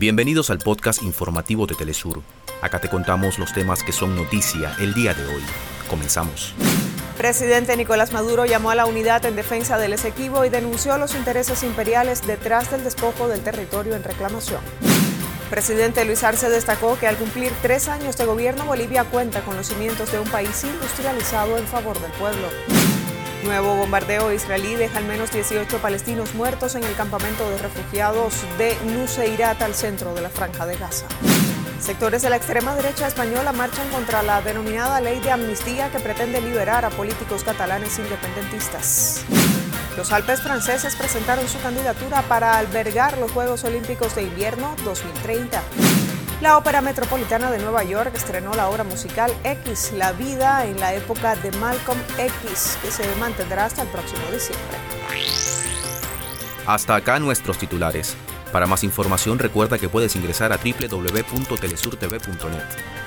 Bienvenidos al podcast informativo de Telesur. Acá te contamos los temas que son noticia el día de hoy. Comenzamos. Presidente Nicolás Maduro llamó a la unidad en defensa del Esequibo y denunció los intereses imperiales detrás del despojo del territorio en reclamación. Presidente Luis Arce destacó que al cumplir tres años de gobierno, Bolivia cuenta con los cimientos de un país industrializado en favor del pueblo. Nuevo bombardeo israelí deja al menos 18 palestinos muertos en el campamento de refugiados de Nuseirat al centro de la franja de Gaza. Sectores de la extrema derecha española marchan contra la denominada ley de amnistía que pretende liberar a políticos catalanes independentistas. Los Alpes franceses presentaron su candidatura para albergar los Juegos Olímpicos de Invierno 2030. La Ópera Metropolitana de Nueva York estrenó la obra musical X, la vida en la época de Malcolm X, que se mantendrá hasta el próximo diciembre. Hasta acá nuestros titulares. Para más información recuerda que puedes ingresar a www.telesurtv.net.